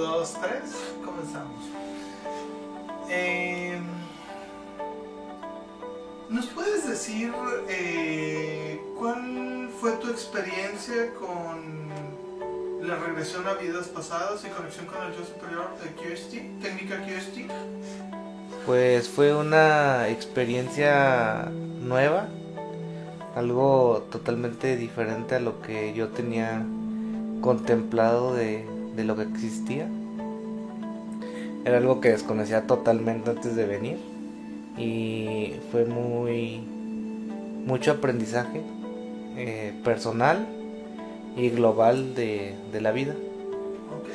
dos, tres, comenzamos. Eh, ¿Nos puedes decir eh, cuál fue tu experiencia con la regresión a vidas pasadas y conexión con el yo superior de QST, técnica QST? Pues fue una experiencia nueva, algo totalmente diferente a lo que yo tenía contemplado de, de lo que existía. Era algo que desconocía totalmente antes de venir y fue muy mucho aprendizaje eh, personal y global de, de la vida. Ok.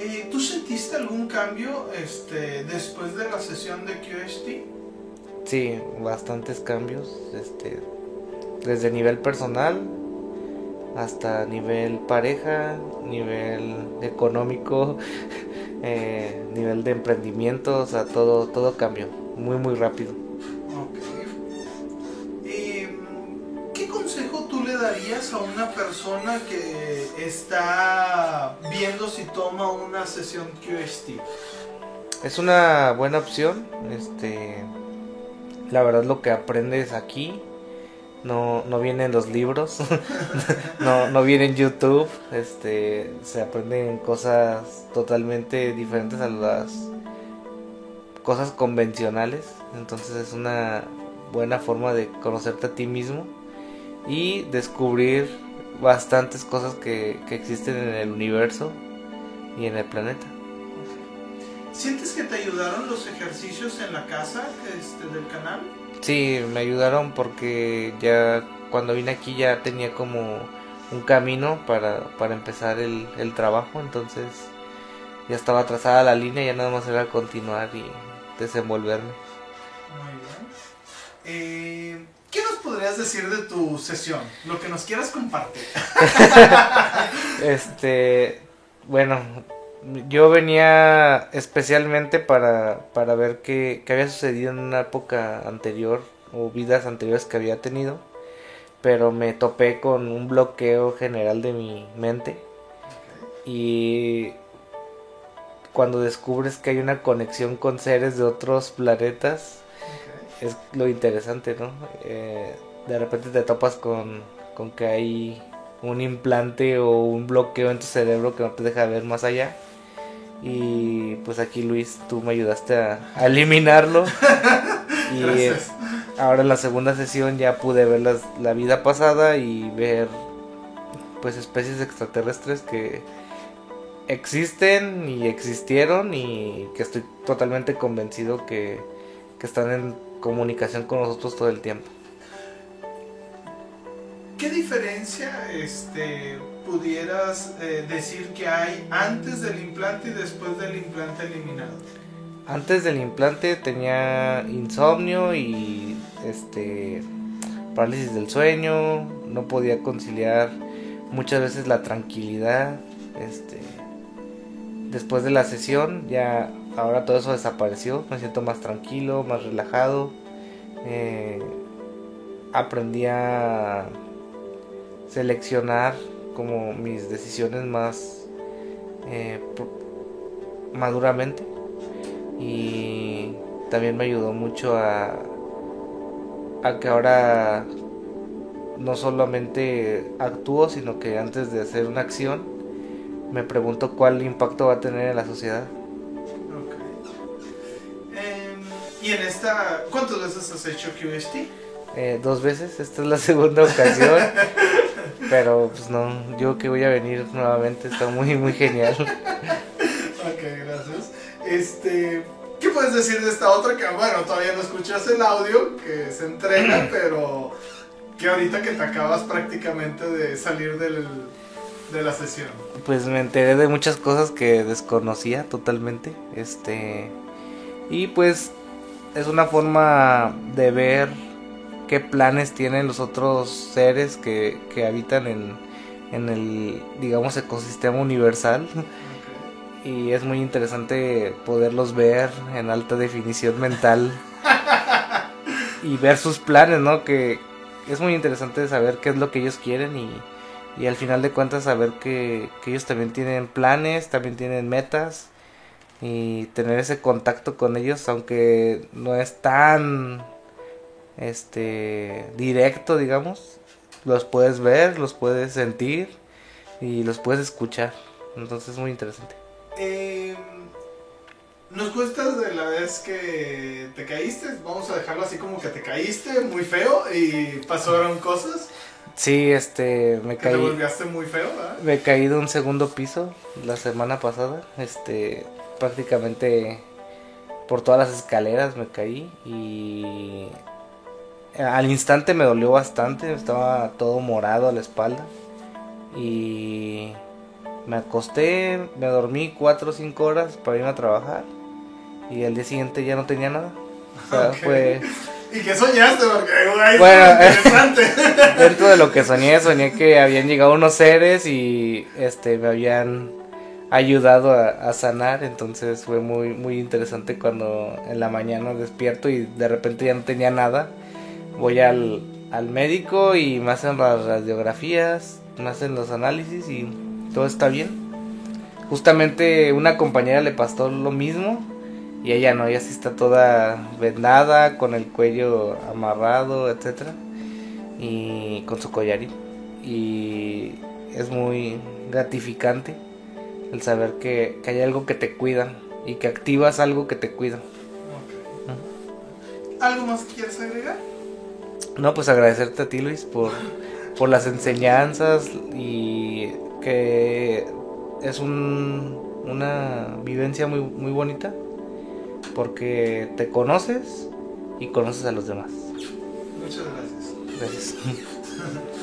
Eh, ¿Tú sentiste algún cambio este, después de la sesión de QST? Sí, bastantes cambios, este, desde nivel personal hasta nivel pareja, nivel económico, eh, nivel de emprendimiento, o sea, todo, todo cambió muy, muy rápido. Eh, ¿Qué consejo tú le darías a una persona que está viendo si toma una sesión QST? Es una buena opción, este, la verdad lo que aprendes aquí no, no viene en los libros, no, no en YouTube, este, se aprenden cosas totalmente diferentes a las cosas convencionales, entonces es una buena forma de conocerte a ti mismo y descubrir bastantes cosas que, que existen en el universo y en el planeta. ¿Sientes que te ayudaron los ejercicios en la casa este, del canal? Sí, me ayudaron porque ya cuando vine aquí ya tenía como un camino para, para empezar el, el trabajo, entonces ya estaba trazada la línea, ya nada más era continuar y desenvolverme. Muy bien. Eh, ¿Qué nos podrías decir de tu sesión? Lo que nos quieras compartir. Este, bueno, yo venía especialmente para, para ver qué, qué había sucedido en una época anterior o vidas anteriores que había tenido, pero me topé con un bloqueo general de mi mente y cuando descubres que hay una conexión con seres de otros planetas, es lo interesante, ¿no? Eh, de repente te topas con, con que hay un implante o un bloqueo en tu cerebro que no te deja ver más allá. Y pues aquí Luis, tú me ayudaste a, a eliminarlo. y eh, ahora en la segunda sesión ya pude ver las- la vida pasada y ver pues especies extraterrestres que existen y existieron y que estoy totalmente convencido que, que están en comunicación con nosotros todo el tiempo. ¿Qué diferencia este, pudieras eh, decir que hay antes del implante y después del implante eliminado? Antes del implante tenía insomnio y este parálisis del sueño, no podía conciliar muchas veces la tranquilidad, este después de la sesión ya ahora todo eso desapareció, me siento más tranquilo, más relajado, eh, aprendí a seleccionar como mis decisiones más eh, maduramente y también me ayudó mucho a, a que ahora no solamente actúo, sino que antes de hacer una acción me pregunto cuál impacto va a tener en la sociedad. Em, y en esta, ¿cuántas veces has hecho QST? Eh, dos veces, esta es la segunda ocasión, pero pues no, yo que voy a venir nuevamente, está muy muy genial. Ok, gracias. Este, ¿qué puedes decir de esta otra que, bueno, todavía no escuchas el audio, que se entrega, pero que ahorita que te acabas prácticamente de salir del, de la sesión? Pues me enteré de muchas cosas que desconocía totalmente. Este. Y pues es una forma de ver qué planes tienen los otros seres que, que habitan en, en el, digamos, ecosistema universal. Y es muy interesante poderlos ver en alta definición mental. y ver sus planes, ¿no? Que es muy interesante saber qué es lo que ellos quieren y, y al final de cuentas saber que, que ellos también tienen planes, también tienen metas y tener ese contacto con ellos aunque no es tan este directo digamos los puedes ver los puedes sentir y los puedes escuchar entonces es muy interesante Eh, ¿Nos cuentas de la vez que te caíste? Vamos a dejarlo así como que te caíste muy feo y pasaron cosas. sí este me Que te caí volvíaste muy feo, ¿verdad? me caí de un segundo piso la semana pasada este prácticamente por todas las escaleras me caí y al instante me dolió bastante, estaba todo morado a la espalda y me acosté, me dormí 4 o 5 horas para irme a trabajar y al día siguiente ya no tenía nada. O sea, Ok. fue ¿Y qué soñaste? Porque ahí Bueno, interesante. dentro de lo que soñé, soñé que habían llegado unos seres y este me habían ayudado a, a sanar, entonces fue muy muy interesante cuando en la mañana despierto y de repente ya no tenía nada. Voy al, al médico y me hacen las radiografías, me hacen los análisis y todo está bien. Justamente una compañera le pasó lo mismo y ella no, ella sí está toda vendada, con el cuello amarrado, etcétera y con su collarín. Y es muy gratificante el saber que, que hay algo que te cuida y que activas algo que te cuida. ¿Algo más que quieres agregar? No, pues agradecerte a ti Luis por, por las enseñanzas y que es un, una vivencia muy, muy bonita porque te conoces y conoces a los demás. Muchas gracias. Gracias.